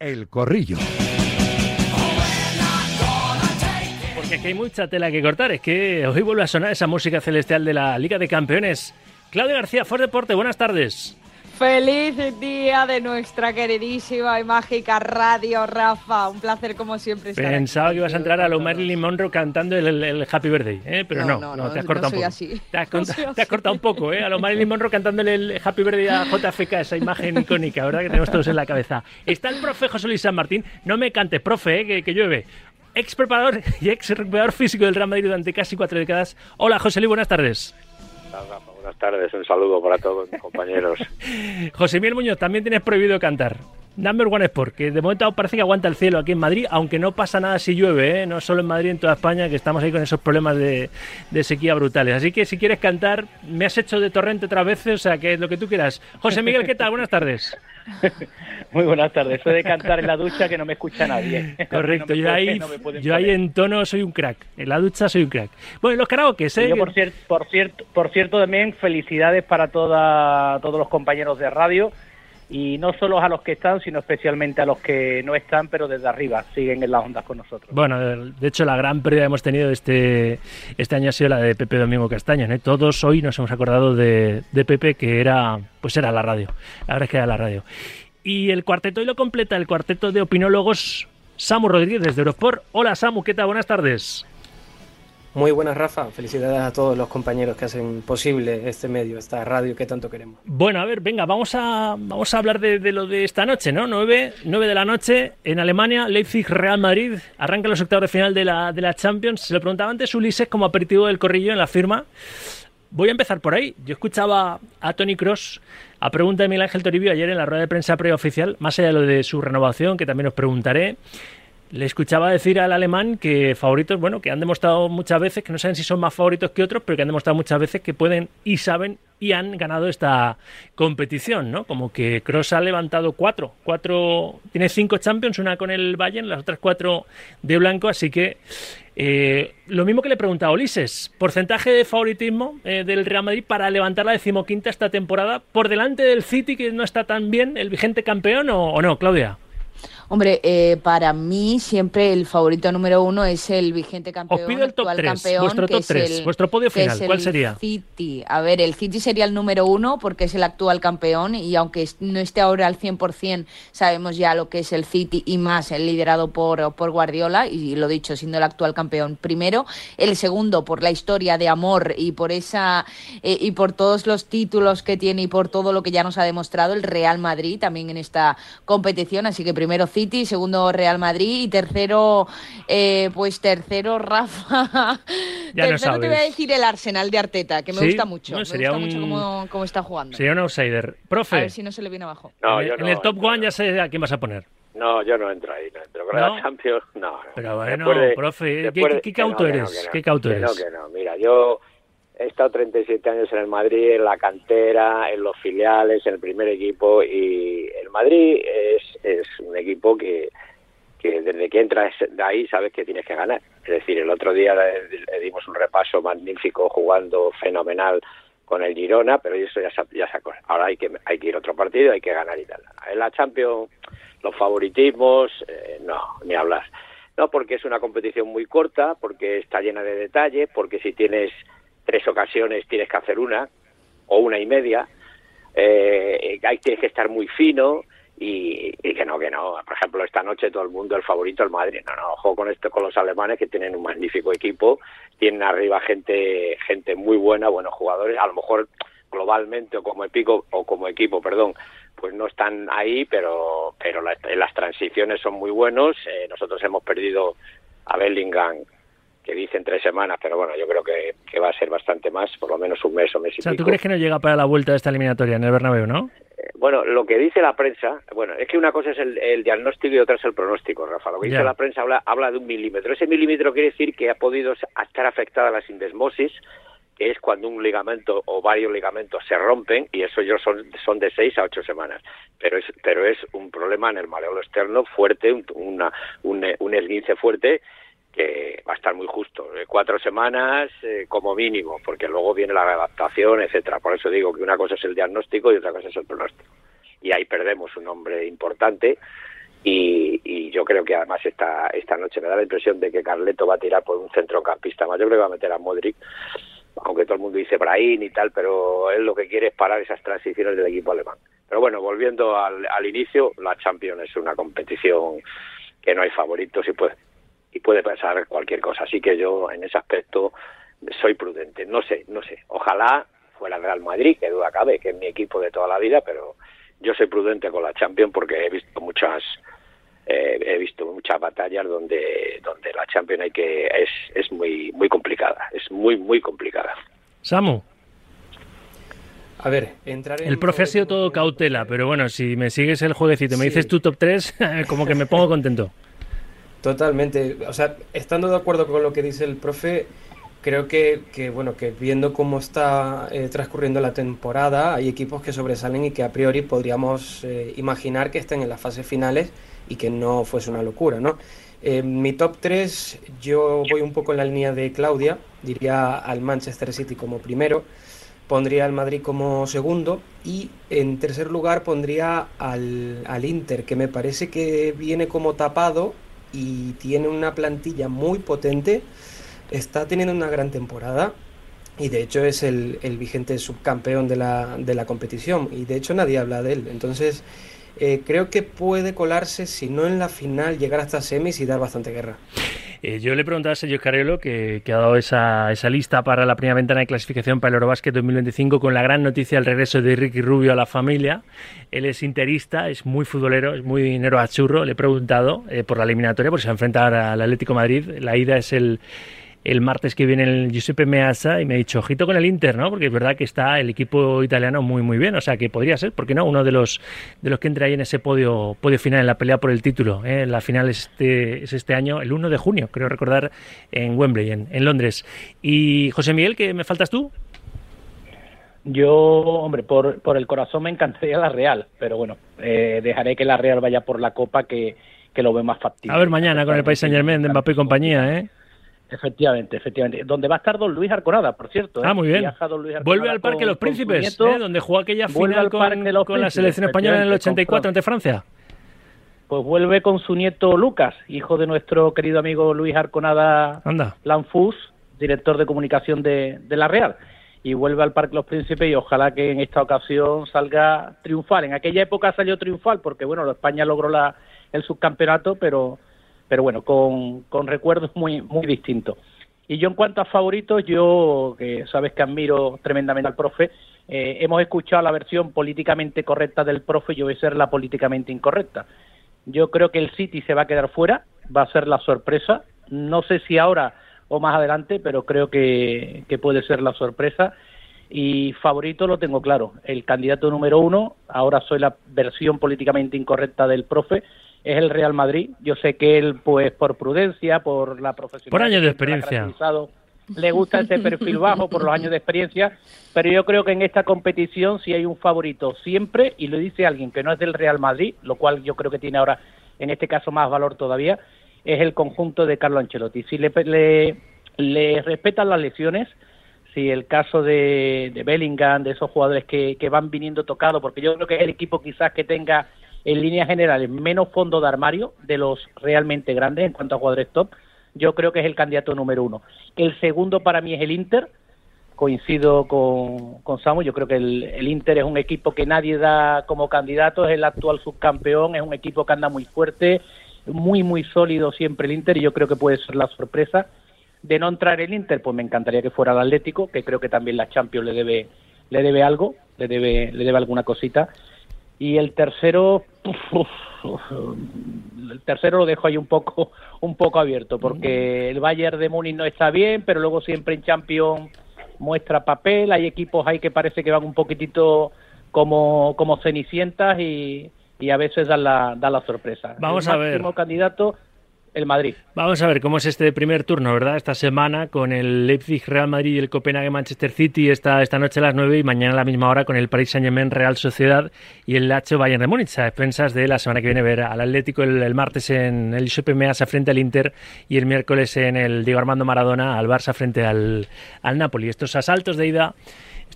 El Corrillo. Porque aquí hay mucha tela que cortar. Es que hoy vuelve a sonar esa música celestial de la Liga de Campeones. Claudio García, Ford Deporte, buenas tardes. Feliz día de nuestra queridísima y mágica radio, Rafa. Un placer como siempre estar Pensaba que ibas a entrar a lo Marilyn Monroe cantando el, el Happy Birthday, ¿eh? pero no, no, no, te has cortado un poco. Te has, te has cortado un poco, ¿eh? A lo Marilyn Monroe cantándole el Happy Birthday a JFK, esa imagen icónica, ¿verdad? Que tenemos todos en la cabeza. Está el profe José Luis San Martín. No me cantes, profe, ¿eh? que, que llueve ex preparador y ex recuperador físico del Real Madrid durante casi cuatro décadas. Hola, José Luis, buenas tardes. Buenas tardes, un saludo para todos mis compañeros. José Miguel Muñoz, también tienes prohibido cantar. Number One Sport, que de momento parece que aguanta el cielo aquí en Madrid, aunque no pasa nada si llueve, ¿eh? no solo en Madrid, en toda España, que estamos ahí con esos problemas de, de, sequía brutales. Así que si quieres cantar, me has hecho de torrente otras veces, o sea, que es lo que tú quieras. José Miguel, ¿qué tal? Buenas tardes. Muy buenas tardes. De cantar en la ducha que no me escucha nadie. Correcto, no yo, ahí, no yo ahí en tono soy un crack. En la ducha soy un crack. Bueno, los karaoke, ¿eh? Yo, por, cierto, por, cierto, por cierto, también felicidades para toda, todos los compañeros de radio y no solo a los que están, sino especialmente a los que no están, pero desde arriba siguen en las ondas con nosotros. Bueno, de hecho la gran pérdida que hemos tenido este, este año ha sido la de Pepe Domingo Castaño. ¿eh? Todos hoy nos hemos acordado de, Pepe, que era, pues era la radio. La verdad es que era la radio. Y el cuarteto hoy lo completa el cuarteto de opinólogos Samu Rodríguez de Eurosport. Hola Samu, ¿qué tal? Buenas tardes. Muy buenas, Rafa. Felicidades a todos los compañeros que hacen posible este medio, esta radio que tanto queremos. Bueno, a ver, venga, vamos a, vamos a hablar de, lo de esta noche, ¿no? 9, 9 de la noche en Alemania, Leipzig-Real Madrid. Arranca los octavos de final de la, de la Champions. Se lo preguntaba antes Ulises como aperitivo del corrillo en la firma. Voy a empezar por ahí. Yo escuchaba a Tony Cross a pregunta de Miguel Ángel Toribio ayer en la rueda de prensa preoficial, más allá de lo de su renovación, que también os preguntaré. Le escuchaba decir al alemán que favoritos, bueno, que han demostrado muchas veces, que no saben si son más favoritos que otros, pero que han demostrado muchas veces que pueden y saben y han ganado esta competición, ¿no? Como que Cross ha levantado cuatro, cuatro, tiene cinco Champions, una con el Bayern, las otras cuatro de blanco, así que eh, lo mismo que le preguntaba Ulises, porcentaje de favoritismo eh, del Real Madrid para levantar la decimoquinta esta temporada por delante del City, que no está tan bien, el vigente campeón, o no, Claudia? Hombre, eh, para mí siempre el favorito número uno es el vigente campeón. Os pido el top actual 3, campeón, vuestro top es 3, el- vuestro podio final, el ¿cuál sería? City. A ver, el City sería el número uno porque es el actual campeón y aunque no esté ahora al 100%, sabemos ya lo que es el City y más el liderado por, por Guardiola y lo dicho, siendo el actual campeón primero. El segundo por la historia de amor y por esa eh, y por todos los títulos que tiene y por todo lo que ya nos ha demostrado el Real Madrid también en esta competición. Así que primero City, segundo Real Madrid y tercero, eh, pues tercero Rafa. Ya no tercero te voy a decir el Arsenal de Arteta, que me Sí, gusta mucho. no, me sería gusta mucho un- cómo, cómo está jugando. Sería un outsider. Profe, A ver si no se le viene abajo. No, en, yo en no el top one ya sé a quién vas a poner. No, yo no entro ahí, no entro. Con ¿No? la Champions, no. no. Pero bueno, Después de- profe, ¿qué- qué- de- qué no, cauto que no, eres? que no, ¿Qué cauto que eres? No, que no. Mira, yo he estado 37 años en el Madrid, en la cantera, en los filiales, en el primer equipo y el Madrid es, es un equipo que, desde que entras de ahí sabes que tienes que ganar. Es decir, el otro día le, dimos un repaso magnífico jugando fenomenal con el Girona, pero eso ya ya se acor- Ahora hay que, hay que ir a otro partido, hay que ganar y tal. En la Champions, los favoritismos, eh, no, ni hablar. No, porque es una competición muy corta, porque está llena de detalles, porque si tienes tres ocasiones tienes que hacer una o una y media. Eh, hay tienes que estar muy fino y, que no, que no. Por ejemplo, esta noche todo el mundo el favorito el Madrid. No, no, ojo con esto con los alemanes que tienen un magnífico equipo, tienen arriba gente gente muy buena, buenos jugadores. A lo mejor globalmente o como equipo o como equipo, perdón, pues no están ahí, pero pero la- las transiciones son muy buenos. Eh, nosotros hemos perdido a Bellingham que dicen tres semanas, pero bueno, yo creo que, que va a ser bastante más, por lo menos un mes o mes y O sea, ¿tú pico. crees que no llega para la vuelta de esta eliminatoria en el Bernabéu, no? Eh, Bueno, lo que dice la prensa, bueno, es que una cosa es el, el diagnóstico y otra es el pronóstico, Rafa. Lo que Ya. dice la prensa habla, habla de un milímetro. Ese milímetro quiere decir que ha podido estar afectada la sindesmosis, que es cuando un ligamento o varios ligamentos se rompen y eso ya son, son de seis a ocho semanas. Pero es, pero es un problema en el maleolo externo fuerte, un, una, un, un esguince fuerte que va a estar muy justo, eh, cuatro semanas eh, como mínimo, porque luego viene la adaptación, etcétera. Por eso digo que una cosa es el diagnóstico y otra cosa es el pronóstico. Y ahí perdemos un hombre importante y, creo que además esta, esta noche me da la impresión de que Carleto va a tirar por un centrocampista más. Yo creo que va a meter a Modric, aunque todo el mundo dice Brahim y tal, pero él lo que quiere es parar esas transiciones del equipo alemán. Pero bueno, volviendo al, al inicio, la Champions es una competición que no hay favoritos y puede, y puede pasar cualquier cosa. Así que yo en ese aspecto soy prudente. No sé, no sé. Ojalá fuera el Real Madrid, que duda cabe, que es mi equipo de toda la vida, pero yo soy prudente con la Champions porque he visto muchas eh, he visto muchas batallas donde donde la Champions hay que es, es muy muy complicada, es muy muy complicada. Samu. A ver, entrar en El profe ha sido todo cautela, pero bueno, si me sigues el jueguecito y me Sí. dices tu top 3, como que me pongo contento. Totalmente. O sea, estando de acuerdo con lo que dice el profe, creo que, que, bueno, que viendo cómo está eh, transcurriendo la temporada, hay equipos que sobresalen y que a priori podríamos eh, imaginar que estén en las fases finales y que no fuese una locura, ¿no? Eh, mi top 3, yo voy un poco en la línea de Claudia, diría al Manchester City como primero, pondría al Madrid como segundo y en tercer lugar pondría al, al Inter, que me parece que viene como tapado y tiene una plantilla muy potente, está teniendo una gran temporada y de hecho es el, el vigente subcampeón de la, de la competición y de hecho nadie habla de él. Entonces eh, creo que puede colarse, si no en la final, llegar hasta semis y dar bastante guerra. Eh, yo le preguntaba a Sergio Carriolo, que, ha dado esa, esa lista para la primera ventana de clasificación para el Eurobásquet 2025, con la gran noticia del regreso de Ricky Rubio a la familia. Él es interista, es muy futbolero, es muy dinero a churro. Le he preguntado eh, por la eliminatoria, porque se va a enfrentar al Atlético Madrid. La ida es el, el martes que viene el Giuseppe Meazza y me ha dicho, ojito con el Inter, ¿no? Porque es verdad que está el equipo italiano muy, muy bien. O sea, que podría ser, ¿por qué no? Uno de los, de los que entra ahí en ese podio, podio final, en la pelea por el título. ¿eh? La final es este, es este año, el 1 de junio, creo recordar, en Wembley, en, en Londres. Y José Miguel, ¿qué me faltas tú? Yo, hombre, por, por el corazón me encantaría la Real, pero bueno, eh, dejaré que la Real vaya por la Copa que, que lo ve más factible. A ver mañana con el País Saint Germain de Mbappé y compañía, ¿eh? Efectivamente, efectivamente. Donde va a estar don Luis Arconada, por cierto. ¿eh? Ah, muy bien. Viaja don Luis Vuelve al Parque con- Los Príncipes, nieto. ¿eh? donde jugó aquella final con, la selección española en el efectivamente, 84 con ante Francia. Pues vuelve con su nieto Lucas, hijo de nuestro querido amigo Luis Arconada Anda. Lanfus, director de comunicación de, de la Real. Y vuelve al Parque Los Príncipes y ojalá que en esta ocasión salga triunfal. En aquella época salió triunfal porque, bueno, España logró la, el subcampeonato, pero, pero bueno, con, con recuerdos muy, muy distintos. Y yo en cuanto a favoritos, yo, que sabes que admiro tremendamente al profe, eh, hemos escuchado la versión políticamente correcta del profe, yo voy a ser la políticamente incorrecta. Yo creo que el City se va a quedar fuera, va a ser la sorpresa. No sé si ahora o más adelante, pero creo que, que puede ser la sorpresa. Y favorito lo tengo claro. El candidato número uno, ahora soy la versión políticamente incorrecta del profe, es el Real Madrid. Yo sé que él, pues por prudencia, por la profesionalidad. Por años de experiencia. Le gusta ese perfil bajo por los años de experiencia, pero yo creo que en esta competición sí hay un favorito siempre, y lo dice alguien que no es del Real Madrid, lo cual yo creo que tiene ahora, en este caso, más valor todavía, es el conjunto de Carlo Ancelotti. Si le, le, le respetan las lesiones, si el caso de, de Bellingham, de esos jugadores que, que van viniendo tocados, porque yo creo que es el equipo quizás que tenga en líneas generales menos fondo de armario de los realmente grandes en cuanto a jugadores top, yo creo que es el candidato número uno. El segundo para mí es el Inter, coincido con, con Samu, yo creo que el, el Inter es un equipo que nadie da como candidato, es el actual subcampeón, es un equipo que anda muy fuerte, muy, muy sólido siempre el Inter y yo creo que puede ser la sorpresa. De no entrar el Inter, pues me encantaría que fuera el Atlético, que creo que también la Champions le debe, le debe algo, le debe, le debe alguna cosita. Y el tercero, uf, uf, el tercero lo dejo ahí un poco, un poco abierto, porque el Bayern de Múnich no está bien, pero luego siempre en Champions muestra papel, hay equipos ahí que parece que van un poquitito como, como cenicientas y, y a veces dan la, dan la sorpresa. Vamos el a ver. máximo candidato, el Madrid. Vamos a ver cómo es este primer turno, ¿verdad? Esta semana con el Leipzig Real Madrid y el Copenhague Manchester City esta, esta noche a las 9 y mañana a la misma hora con el Paris Saint Germain Real Sociedad y el Lacho Bayern de Múnich a expensas de la semana que viene ver al Atlético el, martes en el Giuseppe Meazza frente al Inter y el miércoles en el Diego Armando Maradona al Barça frente al, al Napoli. Estos asaltos de ida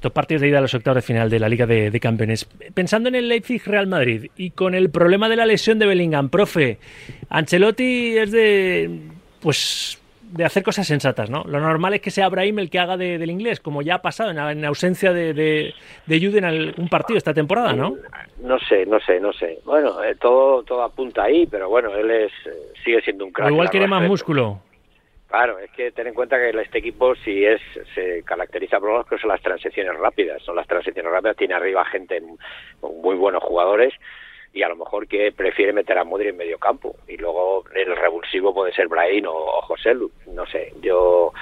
estos partidos de ida a los octavos de final de la Liga de, de Campeones. Pensando en el Leipzig Real Madrid y con el problema de la lesión de Bellingham, profe, Ancelotti es de pues de hacer cosas sensatas, ¿no? Lo normal es que sea Brahim el que haga del inglés, como ya ha pasado en, ausencia de, de, de Jude en algún partido esta temporada, ¿no? No sé, no sé, no sé. Bueno, eh, todo todo apunta ahí, pero bueno, él es eh, sigue siendo un crack. igual quiere más músculo. Claro, es que ten en cuenta que este equipo si es se caracteriza por lo que son las transiciones rápidas, son las transiciones rápidas, tiene arriba gente muy buenos jugadores y a lo mejor que prefiere meter a Modri en medio campo. Y luego el revulsivo puede ser Brahim o, José Lu, no sé, yo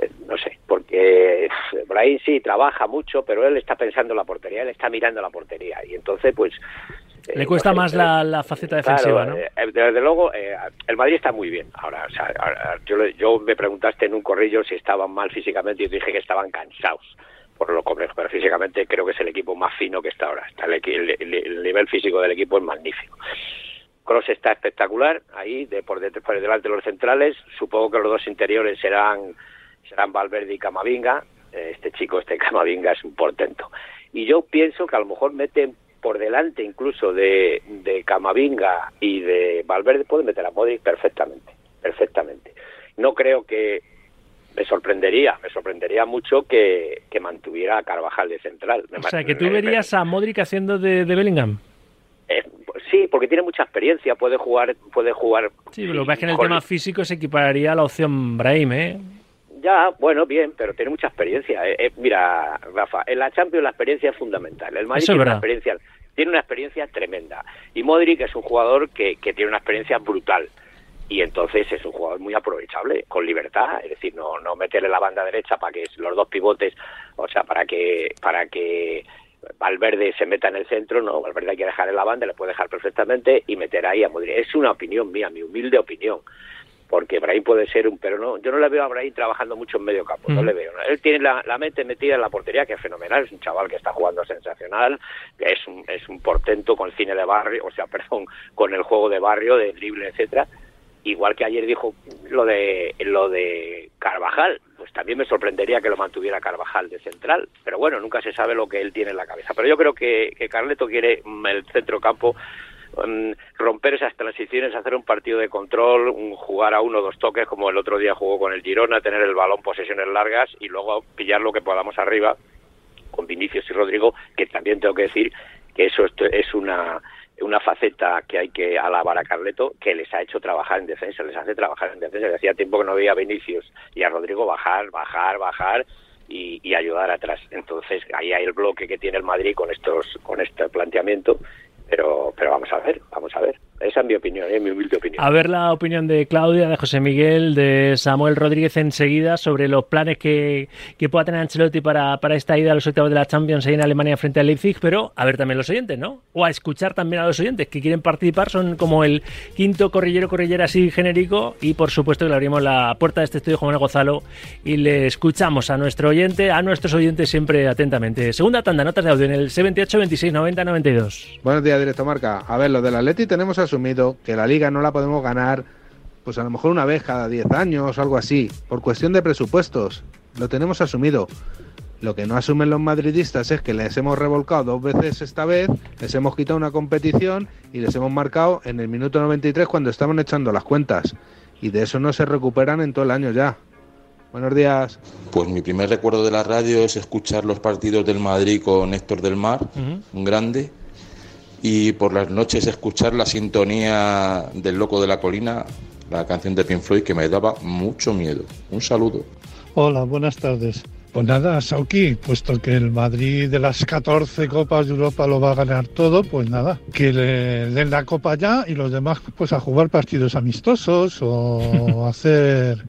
eh, no sé, porque Brahim sí trabaja mucho, pero él está pensando en la portería, él está mirando la portería. Y entonces pues le cuesta más la, la, faceta defensiva, ¿no? Eh, desde luego, el Madrid está muy bien. Ahora, o sea, yo, yo me preguntaste en un corrillo si estaban mal físicamente y yo dije que estaban cansados por lo complejo, pero físicamente creo que es el equipo más fino que está ahora. Está el, nivel físico del equipo es magnífico. Cross está espectacular ahí de por, por delante de los centrales. Supongo que los dos interiores serán serán Valverde y Camavinga. Este chico, este Camavinga es un portento. Y yo pienso que a lo mejor meten por delante incluso de, de Camavinga y de Valverde, pueden meter a Modric perfectamente, perfectamente. No creo que me sorprendería, me sorprendería mucho que, mantuviera a Carvajal de central. o sea, que tú verías a Modric haciendo de, Bellingham. Eh, sí, porque tiene mucha experiencia, puede jugar, puede jugar. Sí, pero lo que pasa es que en el tema físico se equipararía a la opción Brahim, ¿eh? Ya, bueno, bien, pero tiene mucha experiencia. Eh, eh, mira, Rafa, en la Champions la experiencia es fundamental. El Madrid tiene, una experiencia, tiene una experiencia tremenda. Y Modric es un jugador que, que tiene una experiencia brutal y entonces es un jugador muy aprovechable, con libertad, es decir, no, no meterle la banda derecha para que los dos pivotes, o sea, para que, para que Valverde se meta en el centro, no, Valverde hay que dejar en la banda, le puede dejar perfectamente y meter ahí a Modric. Es una opinión mía, mi humilde opinión, porque Brahim puede ser un, pero no, yo no le veo a Brahim trabajando mucho en medio campo, no le veo. Él tiene la, la, mente metida en la portería, que es fenomenal, es un chaval que está jugando sensacional, que es un, es un portento con el cine de barrio, o sea, perdón, con el juego de barrio, de drible, etcétera, igual que ayer dijo lo de lo de Carvajal, pues también me sorprendería que lo mantuviera Carvajal de central, pero bueno, nunca se sabe lo que él tiene en la cabeza. Pero yo creo que, que Carleto quiere el centrocampo mm, romper esas transiciones, hacer un partido de control, un, jugar a uno o dos toques como el otro día jugó con el Girona, tener el balón posesiones largas y luego pillar lo que podamos arriba con Vinicius y Rodrigo, que también tengo que decir que eso es una una faceta que hay que alabar a Carleto, que les ha hecho trabajar en defensa, les hace trabajar en defensa. Hacía tiempo que no veía a Vinicius y a Rodrigo bajar, bajar, bajar y, y, ayudar atrás. Entonces ahí hay el bloque que tiene el Madrid con estos, con este planteamiento, pero, pero vamos a ver, vamos a ver. Esa es mi opinión, es mi humilde opinión. A ver la opinión de Claudia, de José Miguel, de Samuel Rodríguez enseguida sobre los planes que, que pueda tener Ancelotti para, para esta ida a los octavos de la Champions ahí en Alemania frente al Leipzig, pero a ver también los oyentes, ¿no? O a escuchar también a los oyentes que quieren participar, son como el quinto corrillero corrillera así genérico y por supuesto que le abrimos la puerta de este estudio Juan Gonzalo y le escuchamos a nuestro oyente, a nuestros oyentes siempre atentamente. Segunda tanda, notas de audio en el 78 26 90 92. Buenos días, directo marca. A ver, lo del Atleti tenemos a asumido que la liga no la podemos ganar, pues a lo mejor una vez cada 10 años o algo así, por cuestión de presupuestos. Lo tenemos asumido. Lo que no asumen los madridistas es que les hemos revolcado dos veces esta vez, les hemos quitado una competición y les hemos marcado en el minuto 93 cuando estaban echando las cuentas. Y de eso no se recuperan en todo el año ya. Buenos días. Pues mi primer recuerdo de la radio es escuchar los partidos del Madrid con Héctor del Mar, un grande, y por las noches escuchar la sintonía del Loco de la Colina, la canción de Pink Floyd que me daba mucho miedo. Un saludo. Hola, buenas tardes. Pues nada, Sauki, puesto que el Madrid de las 14 Copas de Europa lo va a ganar todo, pues nada, que le den la copa ya y los demás pues a jugar partidos amistosos o hacer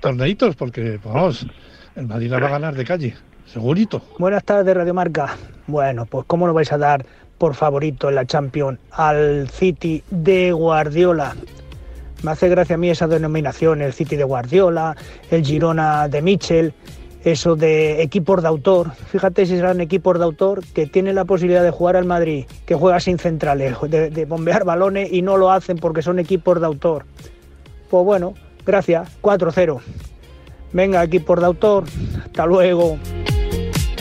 torneitos, porque vamos, el Madrid la va a ganar de calle, segurito. Buenas tardes, Radio Marca. Bueno, pues ¿cómo lo vais a dar por favorito en la Champions al City de Guardiola. Me hace gracia a mí esa denominación, el City de Guardiola, el Girona de Mitchell, eso de equipos de autor. Fíjate si serán equipos de autor que tienen la posibilidad de jugar al Madrid, que juega sin centrales, de, de bombear balones y no lo hacen porque son equipos de autor. Pues bueno, gracias, 4-0. Venga, equipos de autor, hasta luego.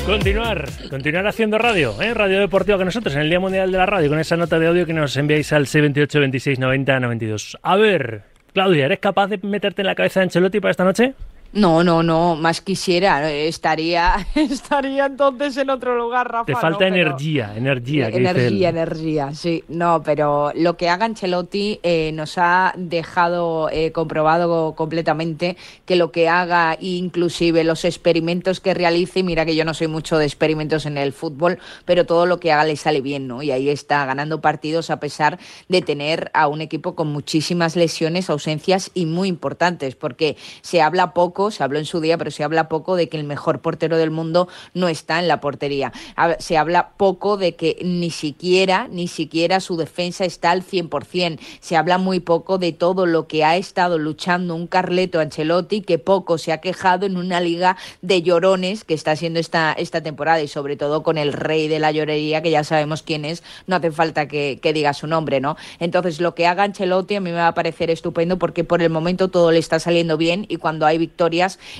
Continuar, continuar haciendo radio, ¿eh? radio deportiva con nosotros en el Día Mundial de la Radio, con esa nota de audio que nos enviáis al 628 26 90 92. A ver, Claudia, ¿eres capaz de meterte en la cabeza de Ancelotti para esta noche? No, no, no, más quisiera, estaría, estaría entonces en otro lugar, Rafa. Te falta energía, energía. energía, energía, sí. No, pero lo que haga Ancelotti eh, nos ha dejado eh, comprobado completamente que lo que haga, inclusive los experimentos que realice, mira que yo no soy mucho de experimentos en el fútbol, pero todo lo que haga le sale bien, ¿no? Y ahí está ganando partidos a pesar de tener a un equipo con muchísimas lesiones, ausencias y muy importantes, porque se habla poco se habló en su día, pero se habla poco de que el mejor portero del mundo no está en la portería. Se habla poco de que ni siquiera, ni siquiera su defensa está al 100%. Se habla muy poco de todo lo que ha estado luchando un Carleto Ancelotti, que poco se ha quejado en una liga de llorones que está haciendo esta, esta temporada y sobre todo con el rey de la llorería, que ya sabemos quién es, no hace falta que, que diga su nombre, ¿no? Entonces, lo que haga Ancelotti a mí me va a parecer estupendo porque por el momento todo le está saliendo bien y cuando hay victoria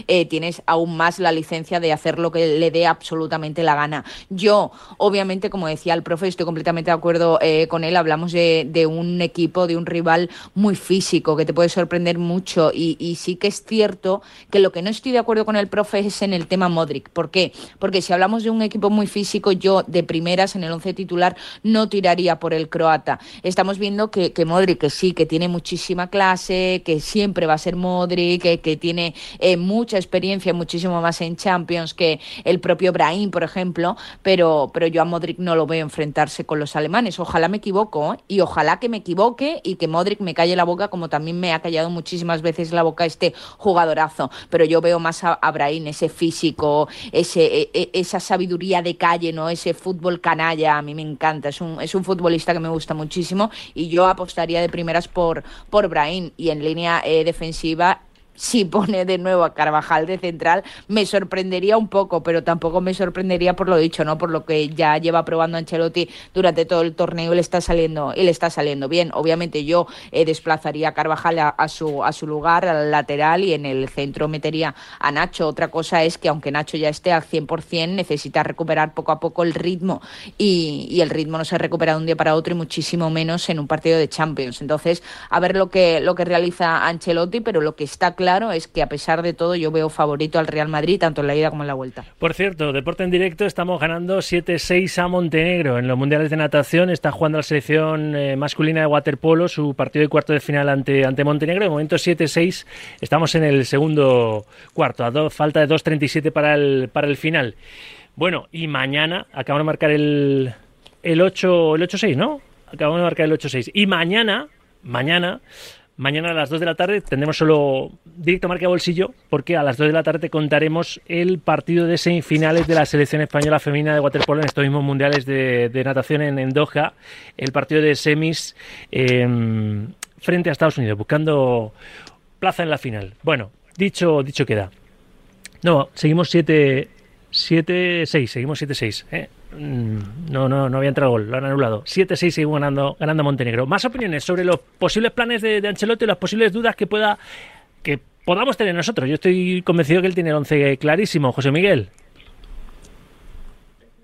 eh, tienes aún más la licencia de hacer lo que le dé absolutamente la gana. Yo, obviamente, como decía el profe, estoy completamente de acuerdo eh, con él, hablamos de, un equipo, de un rival muy físico, que te puede sorprender mucho y, sí que es cierto que lo que no estoy de acuerdo con el profe es en el tema Modric. ¿Por qué? Porque si hablamos de un equipo muy físico, yo de primeras en el once titular no tiraría por el croata. Estamos viendo que, Modric, que sí, que tiene muchísima clase, que siempre va a ser Modric, que tiene eh, mucha experiencia, muchísimo más en Champions que el propio Brahim, por ejemplo, pero, pero yo a Modric no lo veo enfrentarse con los alemanes. Ojalá me equivoco ¿eh? y ojalá que me equivoque y que Modric me calle la boca como también me ha callado muchísimas veces la boca este jugadorazo. Pero yo veo más a, Brahim, ese físico, ese, e, e, esa sabiduría de calle, ¿no? ese fútbol canalla, a mí me encanta. Es un, es un futbolista que me gusta muchísimo y yo apostaría de primeras por, por Brahim y en línea eh, defensiva si pone de nuevo a Carvajal de central, me sorprendería un poco, pero tampoco me sorprendería por lo dicho, ¿no? Por lo que ya lleva probando Ancelotti durante todo el torneo le está saliendo, le está saliendo bien. Obviamente yo eh, desplazaría a Carvajal a, su, a su lugar, al lateral, y en el centro metería a Nacho. Otra cosa es que aunque Nacho ya esté al 100%, necesita recuperar poco a poco el ritmo, y, y el ritmo no se recupera de un día para otro, y muchísimo menos en un partido de Champions. Entonces, a ver lo que, lo que realiza Ancelotti, pero lo que está claro es que a pesar de todo yo veo favorito al Real Madrid tanto en la ida como en la vuelta. Por cierto, deporte en directo, estamos ganando 7-6 a Montenegro en los mundiales de natación. Está jugando la selección eh, masculina de waterpolo su partido de cuarto de final ante, ante Montenegro. De momento 7-6, estamos en el segundo cuarto, a falta de 2.37 para el, para el final. Bueno, y mañana acabamos de marcar el, el 8, el 8-6, ¿no? Acabamos de marcar el 8-6. Y mañana, mañana Mañana a las 2 de la tarde tendremos solo directo marca bolsillo, porque a las 2 de la tarde te contaremos el partido de semifinales de la selección española femenina de waterpolo en estos mismos mundiales de, natación en, Doha, el partido de semis em, frente a Estados Unidos, buscando plaza en la final. Bueno, dicho, dicho queda. No, seguimos 7 7-6, seguimos 7-6. ¿eh? Mm, no, no, no había entrado gol, lo han anulado. 7-6 seguimos ganando, ganando Montenegro. Más opiniones sobre los posibles planes de, Ancelotti y las posibles dudas que pueda que podamos tener nosotros. Yo estoy convencido que él tiene el 11 clarísimo. José Miguel.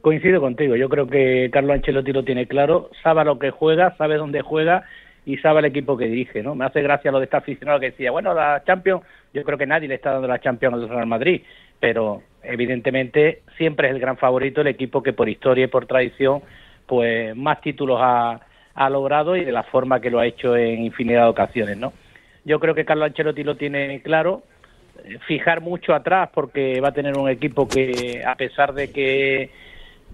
Coincido contigo. Yo creo que Carlos Ancelotti lo tiene claro. Sabe lo que juega, sabe dónde juega y sabe el equipo que dirige. ¿no? Me hace gracia lo de esta aficionado que decía, bueno, la Champions, yo creo que nadie le está dando la Champions al Real Madrid, pero evidentemente siempre es el gran favorito el equipo que por historia y por tradición pues más títulos ha, logrado y de la forma que lo ha hecho en infinidad de ocasiones, ¿no? Yo creo que Carlos Ancelotti lo tiene claro, fijar mucho atrás porque va a tener un equipo que a pesar de que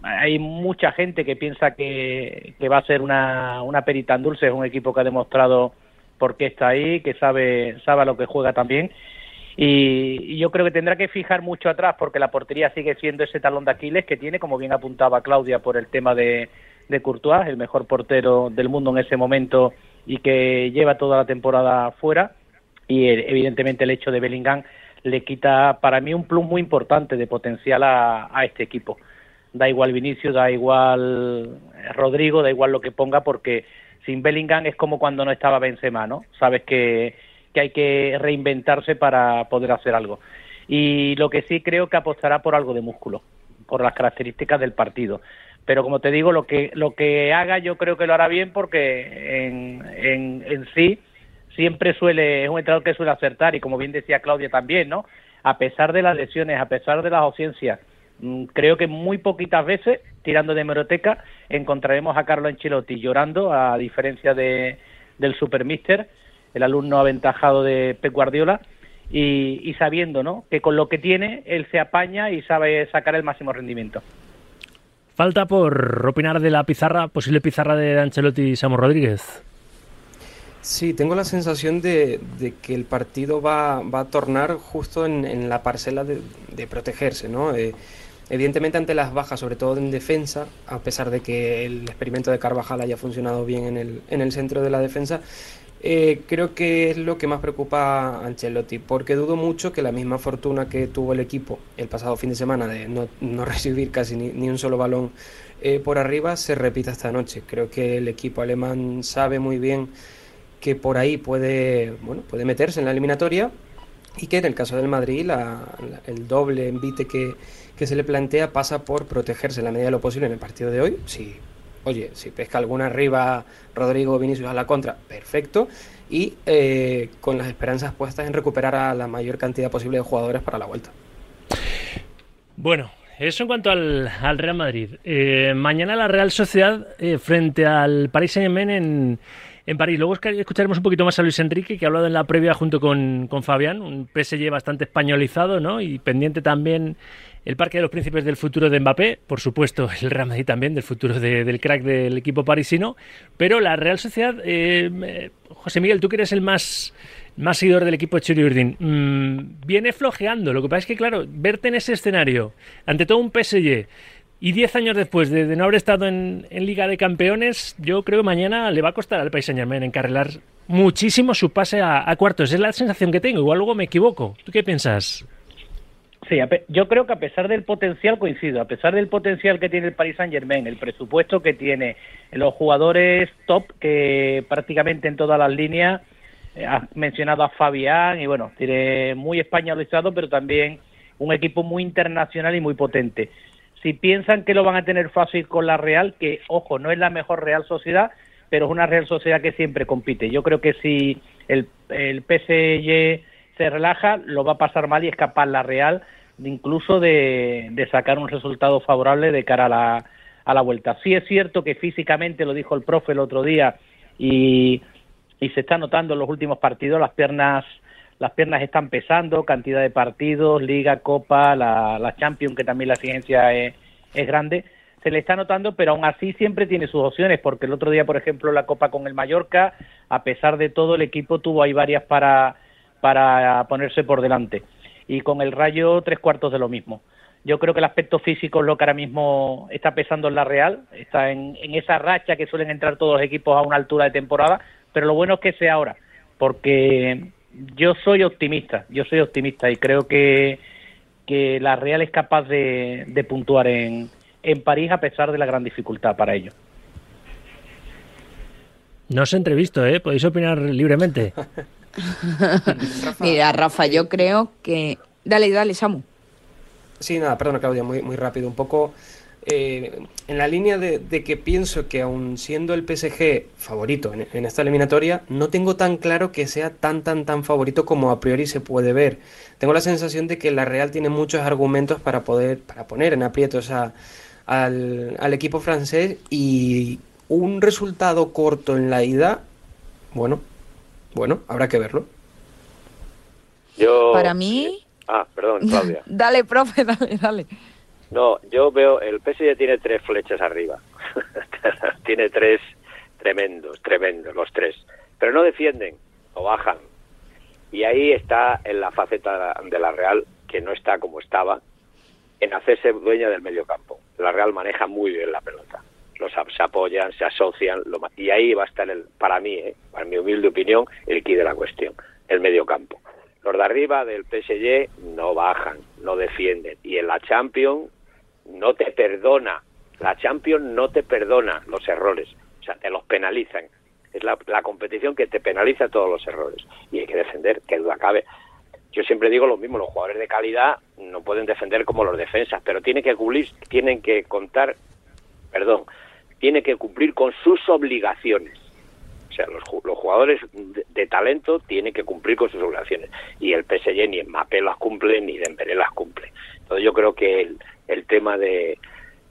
hay mucha gente que piensa que, que va a ser una, una perita en dulce, es un equipo que ha demostrado por qué está ahí, que sabe, sabe lo que juega también y, yo creo que tendrá que fijar mucho atrás porque la portería sigue siendo ese talón de Aquiles que tiene, como bien apuntaba Claudia, por el tema de, de Courtois, el mejor portero del mundo en ese momento y que lleva toda la temporada fuera. Y eh, evidentemente el hecho de Bellingham le quita para mí un plus muy importante de potencial a, a este equipo. Da igual Vinicius, da igual Rodrigo, da igual lo que ponga porque sin Bellingham es como cuando no estaba Benzema, ¿no? Sabes que que hay que reinventarse para poder hacer algo. Y lo que sí creo que apostará por algo de músculo, por las características del partido. Pero como te digo, lo que, lo que haga yo creo que lo hará bien porque en, en, en sí siempre suele, es un entrenador que suele acertar y como bien decía Claudia también, ¿no? A pesar de las lesiones, a pesar de las ausencias, mm, creo que muy poquitas veces, tirando de hemeroteca, encontraremos a Carlo Ancelotti llorando, a diferencia de, del Supermister, el alumno aventajado de Pep Guardiola, y, y sabiendo, ¿no? Que con lo que tiene, él se apaña y sabe sacar el máximo rendimiento. Falta por opinar de la pizarra, posible pizarra de Ancelotti y Samu Rodríguez. Sí, tengo la sensación de, de que el partido va, va, a tornar justo en, en la parcela de, de protegerse, ¿no? Eh, evidentemente ante las bajas, sobre todo en defensa, a pesar de que el experimento de Carvajal haya funcionado bien en el, en el centro de la defensa, eh, creo que es lo que más preocupa a Ancelotti, porque dudo mucho que la misma fortuna que tuvo el equipo el pasado fin de semana de no, no recibir casi ni, ni, un solo balón eh, por arriba se repita esta noche. Creo que el equipo alemán sabe muy bien que por ahí puede, bueno, puede meterse en la eliminatoria y que en el caso del Madrid la, el doble envite que, que, se le plantea pasa por protegerse en la medida de lo posible en el partido de hoy. Si, oye, si pesca alguna arriba Rodrigo Vinicius a la contra, perfecto. Y eh, con las esperanzas puestas en recuperar a la mayor cantidad posible de jugadores para la vuelta. Bueno, eso en cuanto al, al Real Madrid. Eh, mañana la Real Sociedad eh, frente al Paris Saint-Germain en en París. Luego escucharemos un poquito más a Luis Enrique, que ha hablado en la previa junto con, con Fabián, un PSG bastante españolizado, ¿no? Y pendiente también el Parque de los Príncipes del futuro de Mbappé, por supuesto el Real también, del futuro de, del crack del equipo parisino, pero la Real Sociedad, eh, José Miguel, tú que eres el más, más seguidor del equipo de Churi Urdin, mmm, viene flojeando. Lo que pasa es que, claro, verte en ese escenario, ante todo un PSG, y 10 años después de, no haber estado en, en, Liga de Campeones, yo creo que mañana le va a costar al País Saint Germain encarrilar muchísimo su pase a, a, cuartos. Es la sensación que tengo. Igual luego me equivoco. ¿Tú qué piensas? Sí, yo creo que a pesar del potencial, coincido, a pesar del potencial que tiene el Paris Saint Germain, el presupuesto que tiene, los jugadores top que prácticamente en todas las líneas, eh, has mencionado a Fabián y bueno, tiene muy españolizado, pero también un equipo muy internacional y muy potente si piensan que lo van a tener fácil con la Real, que ojo, no es la mejor Real Sociedad, pero es una Real Sociedad que siempre compite. Yo creo que si el, el PSG se relaja, lo va a pasar mal y es capaz la Real incluso de, de sacar un resultado favorable de cara a la, a la vuelta. Sí es cierto que físicamente, lo dijo el profe el otro día, y, y se está notando en los últimos partidos, las piernas las piernas están pesando, cantidad de partidos, Liga, Copa, la, la Champions, que también la exigencia es, es grande, se le está notando, pero aún así siempre tiene sus opciones, porque el otro día, por ejemplo, la Copa con el Mallorca, a pesar de todo, el equipo tuvo ahí varias para, para ponerse por delante. Y con el Rayo, tres cuartos de lo mismo. Yo creo que el aspecto físico es lo que ahora mismo está pesando en la Real, está en, en esa racha que suelen entrar todos los equipos a una altura de temporada, pero lo bueno es que sea ahora, porque yo soy optimista, yo soy optimista y creo que, que la Real es capaz de, de puntuar en, en París a pesar de la gran dificultad para ello. No os he entrevisto, ¿eh? Podéis opinar libremente. Mira, Rafa, yo creo que... Dale, dale, Samu. Sí, nada, perdona, Claudia, muy, muy rápido. Un poco eh, en la línea de, de, que pienso que aun siendo el PSG favorito en, en, esta eliminatoria, no tengo tan claro que sea tan, tan, tan favorito como a priori se puede ver. Tengo la sensación de que la Real tiene muchos argumentos para poder, para poner en aprietos a, al, al equipo francés y un resultado corto en la ida, bueno, bueno, habrá que verlo. Yo... Para mí... Ah, perdón, Claudia. dale, profe, dale, dale. No, yo veo, el PSG tiene tres flechas arriba. tiene tres tremendos, tremendos, los tres. Pero no defienden, o bajan. Y ahí está en la faceta de la Real, que no está como estaba, en hacerse dueña del medio campo. La Real maneja muy bien la pelota. Los se apoyan, se asocian, lo, y ahí va a estar, el, para mí, eh, para mi humilde opinión, el quid de la cuestión, el medio campo. Los de arriba del PSG no bajan, no defienden. Y en la Champions no te perdona. La Champions no te perdona los errores, o sea, te los penalizan. Es la, la competición que te penaliza todos los errores y hay que defender, que duda cabe. yo siempre digo lo mismo, los jugadores de calidad no pueden defender como los defensas, pero tienen que cumplir, tienen que contar, perdón, tiene que cumplir con sus obligaciones. O sea, los, jugadores de, talento tienen que cumplir con sus obligaciones. Y el PSG ni Mbappé las cumple, ni Dembélé las cumple. Entonces yo creo que el, tema de,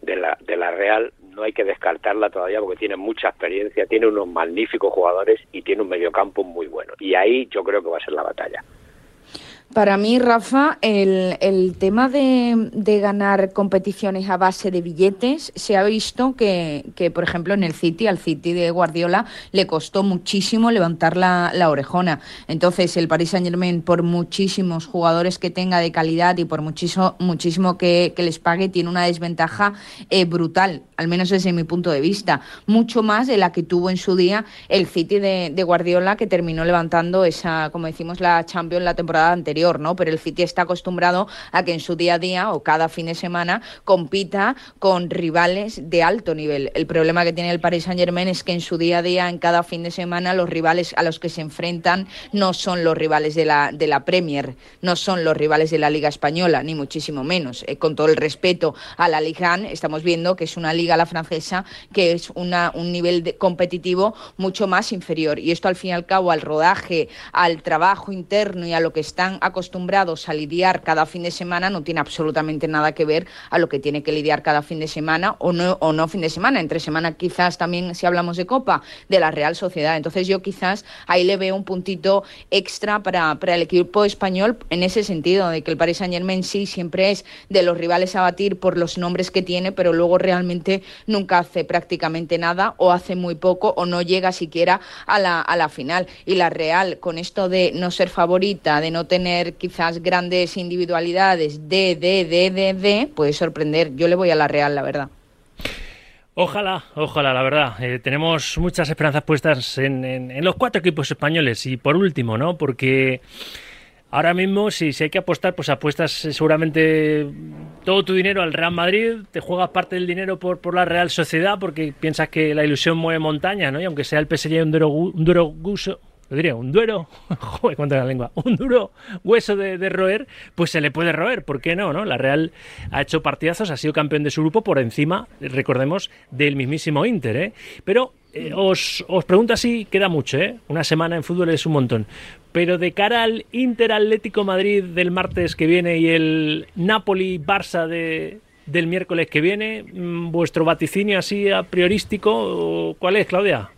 de, la, de la Real no hay que descartarla todavía porque tiene mucha experiencia, tiene unos magníficos jugadores y tiene un mediocampo muy bueno. Y ahí yo creo que va a ser la batalla. Para mí, Rafa, el, el tema de, de, ganar competiciones a base de billetes, se ha visto que, que, por ejemplo, en el City, al City de Guardiola, le costó muchísimo levantar la, la orejona. Entonces, el Paris Saint Germain, por muchísimos jugadores que tenga de calidad y por muchísimo, muchísimo que, que les pague, tiene una desventaja eh, brutal, al menos desde mi punto de vista. Mucho más de la que tuvo en su día el City de, de Guardiola, que terminó levantando esa, como decimos, la Champions la temporada anterior. ¿No? Pero el City está acostumbrado a que en su día a día o cada fin de semana compita con rivales de alto nivel. El problema que tiene el Paris Saint-Germain es que en su día a día, en cada fin de semana, los rivales a los que se enfrentan no son los rivales de la, de la Premier, no son los rivales de la Liga Española, ni muchísimo menos. Eh, con todo el respeto a la Liga estamos viendo que es una liga, la francesa, que es un nivel competitivo mucho más inferior. Y esto, al fin y al cabo, al rodaje, al trabajo interno y a lo que están acostumbrados a lidiar cada fin de semana no tiene absolutamente nada que ver a lo que tiene que lidiar cada fin de semana o no, o no fin de semana. Entre semana quizás también, si hablamos de Copa, de la Real Sociedad. Entonces yo quizás ahí le veo un puntito extra para, para el equipo español en ese sentido, de que el Paris Saint Germain sí siempre es de los rivales a batir por los nombres que tiene, pero luego realmente nunca hace prácticamente nada o hace muy poco o no llega siquiera a la, a la final. Y la Real, con esto de no ser favorita, de no tener quizás grandes individualidades de, de, de, de, de, puede sorprender. Yo le voy a la Real, la verdad. Ojalá, ojalá, la verdad. Eh, tenemos muchas esperanzas puestas en, los cuatro equipos españoles. Y por último, ¿no? Porque ahora mismo, si, hay que apostar, pues apuestas eh, seguramente todo tu dinero al Real Madrid, te juegas parte del dinero por, por la Real Sociedad porque piensas que la ilusión mueve montaña, ¿no? Y aunque sea el PSG un duro, un duro gusto lo diría, un duero, joder, cuánto la lengua, un duro hueso de, roer, pues se le puede roer, ¿por qué no, no? La Real ha hecho partidazos, ha sido campeón de su grupo por encima, recordemos, del mismísimo Inter, ¿eh? Pero eh, os, os pregunto así, queda mucho, ¿eh? Una semana en fútbol es un montón. Pero de cara al Inter Atlético Madrid del martes que viene y el Napoli-Barça de, del miércoles que viene, mm, ¿vuestro vaticinio así a priorístico cuál es, Claudia?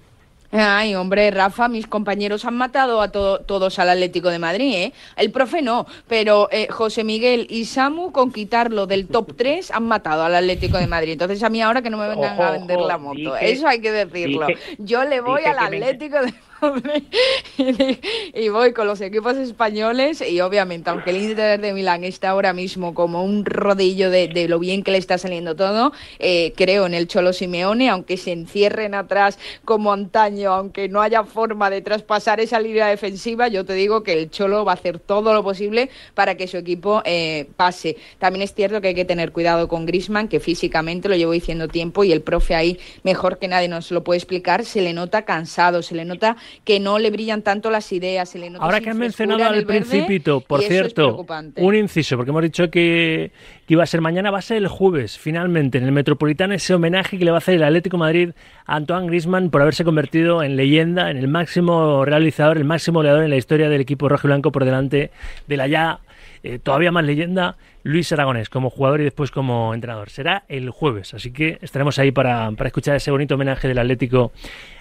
Ay, hombre, Rafa, mis compañeros han matado a todos al Atlético de Madrid, ¿eh? El profe no, pero eh, José Miguel y Samu, con quitarlo del top 3, han matado al Atlético de Madrid. Entonces, a mí ahora que no me vengan a vender la moto, eso hay que decirlo. Yo le voy al Atlético de y voy con los equipos españoles y obviamente, aunque el Inter de Milán está ahora mismo como un rodillo de, lo bien que le está saliendo todo, eh, creo en el Cholo Simeone, aunque se encierren atrás como antaño, aunque no haya forma de traspasar esa línea defensiva, yo te digo que el Cholo va a hacer todo lo posible para que su equipo eh, pase. También es cierto que hay que tener cuidado con Grisman, que físicamente lo llevo diciendo tiempo y el profe ahí, mejor que nadie nos lo puede explicar, se le nota cansado, se le nota que no le brillan tanto las ideas. Ahora que han mencionado al principito, por cierto, un inciso, porque hemos dicho que, iba a ser mañana, va a ser el jueves, finalmente, en el Metropolitano, ese homenaje que le va a hacer el Atlético Madrid a Antoine Grisman por haberse convertido en leyenda, en el máximo realizador, el máximo goleador en la historia del equipo rojo y blanco por delante de la ya eh, todavía más leyenda, Luis Aragonés, como jugador y después como entrenador. Será el jueves, así que estaremos ahí para, para escuchar ese bonito homenaje del Atlético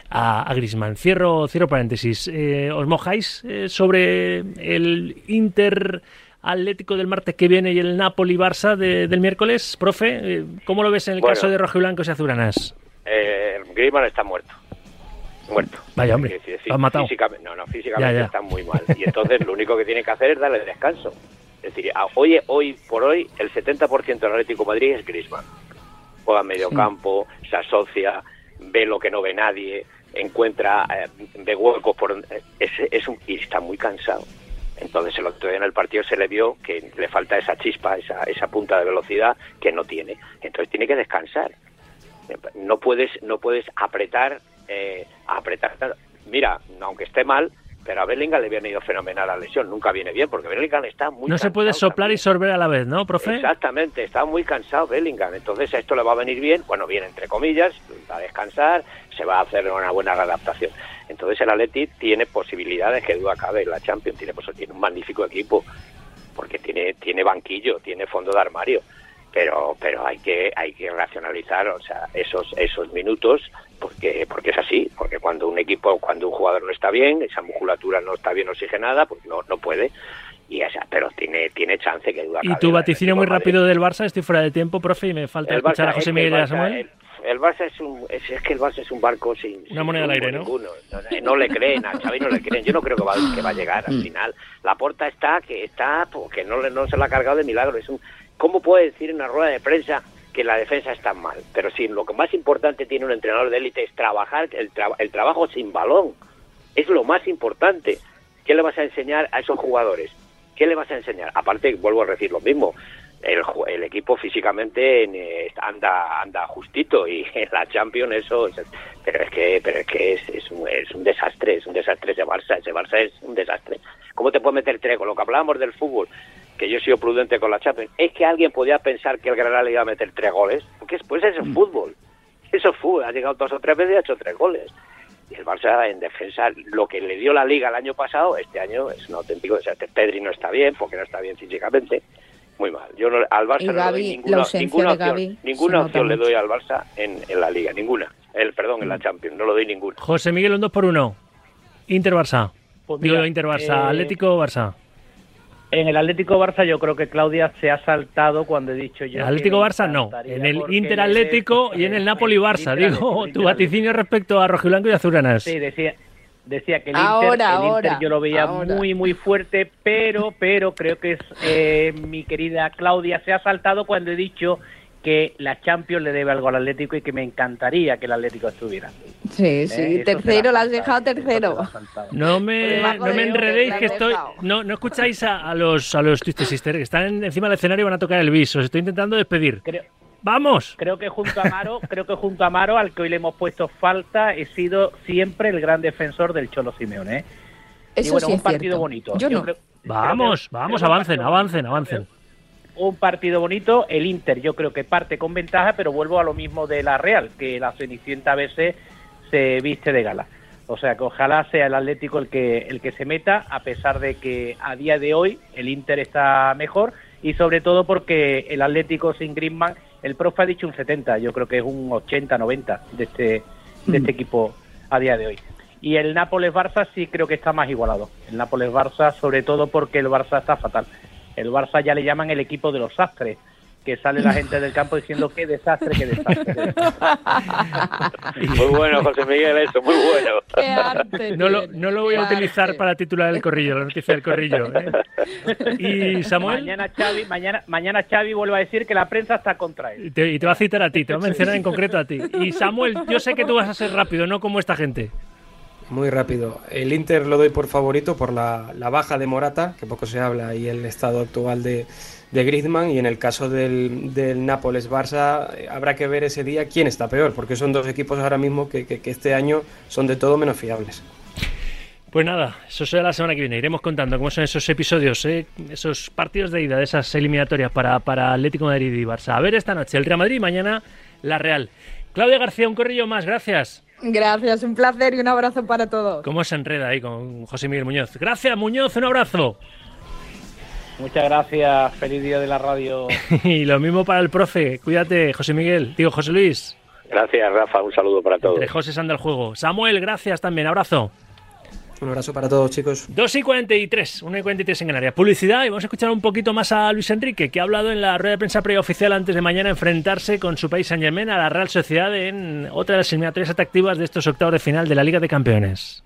a, a Grisman. Cierro, cierro paréntesis. Eh, ¿Os mojáis eh, sobre el Inter Atlético del martes que viene y el Napoli Barça del miércoles? Profe, eh, ¿cómo lo ves en el caso de Rojo y Blanco y Azuranas? Eh, Griezmann está muerto. Muerto. Vaya hombre, lo matado. Físicamente, no, no, físicamente está muy mal. Y entonces lo único que tiene que hacer es darle descanso. Es decir, hoy, hoy por hoy el 70% del Atlético Madrid es Griezmann. Juega medio campo, se asocia, ve lo que no ve nadie, encuentra, eh, ve huecos por es, es un, y está muy cansado. Entonces el otro día en el partido se le vio que le falta esa chispa, esa, esa punta de velocidad que no tiene. Entonces tiene que descansar. No puedes, no puedes apretar, eh, apretar. Mira, aunque esté mal, pero a Bellingham le viene ido fenomenal la lesión, nunca viene bien, porque Bellingham está muy No se puede soplar y sorber a la vez, ¿no, profe? Exactamente, está muy cansado Bellingham, entonces esto le va a venir bien, bueno, bien entre comillas, va a descansar, se va a hacer una buena readaptación. Entonces el Atleti tiene posibilidades que duda cabe en la Champions, tiene, pues, tiene un magnífico equipo, porque tiene, tiene banquillo, tiene fondo de armario pero pero hay que hay que racionalizar o sea esos esos minutos porque porque es así porque cuando un equipo cuando un jugador no está bien esa musculatura no está bien oxigenada pues no no puede. Y esa, pero tiene tiene chance que duda y tu vaticinio muy rápido del Barça estoy fuera de tiempo profe y me falta escuchar a José Miguel Samuel el, Barça es un es, que el Barça es un barco sin una moneda al aire no ninguno. No, le creen a Xavi no le creen. Yo no creo que va, que va a llegar al mm. final. La porta está que está porque no no se la ha cargado de milagro. Es un ¿Cómo puede decir en una rueda de prensa que la defensa está mal? Pero si lo que más importante tiene un entrenador de élite es trabajar el, el trabajo sin balón. Es lo más importante. ¿Qué le vas a enseñar a esos jugadores? ¿Qué le vas a enseñar? Aparte, vuelvo a decir lo mismo, el, el, equipo físicamente eh, anda anda justito y en la Champions eso pero es que pero es que es, es, un, es un desastre es un desastre ese Barça ese Barça es un desastre cómo te puede meter tres con lo que hablábamos del fútbol que yo he sido prudente con la Champions, es que alguien podía pensar que el Granada le iba a meter tres goles, porque después es el mm. fútbol, eso es fútbol, ha llegado dos o tres veces y ha hecho tres goles. Y el Barça en defensa, lo que le dio la Liga el año pasado, este año es un auténtico desastre. Pedri no está bien, porque no está bien físicamente, muy mal. Yo no, al Barça no le doy ninguna, ninguna opción, ninguna opción le doy al Barça en, en, la Liga, ninguna. El, perdón, en la mm. Champions, no lo doy ninguna. José Miguel, un 2 por 1. Inter-Barça. Pues Digo, Inter-Barça, eh, Atlético-Barça. En el Atlético Barça yo creo que Claudia se ha saltado cuando he dicho yo. El Atlético Barça no, en el Inter Atlético y en el Napoli Barça. Digo, tu vaticinio respecto a Rojiblanco y Azuranas. Sí, decía, decía que el, Inter, yo lo veía muy muy fuerte, pero pero creo que es eh, mi querida Claudia se ha saltado cuando he dicho que la Champions le debe algo al Atlético y que me encantaría que el Atlético estuviera. Sí, sí, eh, tercero, lo has dejado tercero. No me, no me enredéis que estoy... No, no escucháis a, los, a los Twisted Sisters que están encima del escenario y van a tocar el bis. Os estoy intentando despedir. ¡Vamos! Creo que junto a Maro, creo que junto a Maro, al que hoy le hemos puesto falta, he sido siempre el gran defensor del Cholo Simeone. ¿eh? Eso y bueno, un partido bonito. vamos, vamos, avancen, avancen, avancen un partido bonito. El Inter yo creo que parte con ventaja, pero vuelvo a lo mismo de la Real, que la Cenicienta a veces se viste de gala. O sea que ojalá sea el Atlético el que, el que se meta, a pesar de que a día de hoy el Inter está mejor y sobre todo porque el Atlético sin Griezmann, el profe ha dicho un 70, yo creo que es un 80-90 de este, de este mm. equipo a día de hoy. Y el Nápoles-Barça sí creo que está más igualado. El Nápoles-Barça sobre todo porque el Barça está fatal. El Barça ya le llaman el equipo de los sastres, que sale la gente del campo diciendo qué desastre, qué desastre. muy bueno, José Miguel, eso, muy bueno. no, lo, no lo voy a utilizar para titular el corrillo, la noticia del corrillo. ¿eh? Y Samuel. Mañana Xavi, mañana, mañana Xavi vuelve a decir que la prensa está contra él. Y te, y te va a citar a ti, te va a mencionar en concreto a ti. Y Samuel, yo sé que tú vas a ser rápido, no como esta gente. Muy rápido. El Inter lo doy por favorito por la, baja de Morata, que poco se habla, y el estado actual de, de Griezmann. Y en el caso del, del Nápoles-Barça, eh, habrá que ver ese día quién está peor, porque son dos equipos ahora mismo que, que, este año son de todo menos fiables. Pues nada, eso será la semana que viene. Iremos contando cómo son esos episodios, eh, esos partidos de ida de esas eliminatorias para, para Atlético Madrid y Barça. A ver esta noche el Real Madrid mañana la Real. Claudia García, un corrillo más, gracias. Gracias, un placer y un abrazo para todos. ¿Cómo se enreda ahí con José Miguel Muñoz? Gracias, Muñoz, un abrazo. Muchas gracias, feliz día de la radio. y lo mismo para el profe, cuídate, José Miguel, digo José Luis. Gracias, Rafa, un saludo para todos. Entre José anda el juego. Samuel, gracias también, abrazo. Un abrazo para todos, chicos. 2 y 43, 1 y 43 en Canarias. Publicidad y vamos a escuchar un poquito más a Luis Enrique, que ha hablado en la rueda de prensa preoficial antes de mañana enfrentarse con su país San Germain a la Real Sociedad en otra de las eliminatorias atractivas de estos octavos de final de la Liga de Campeones.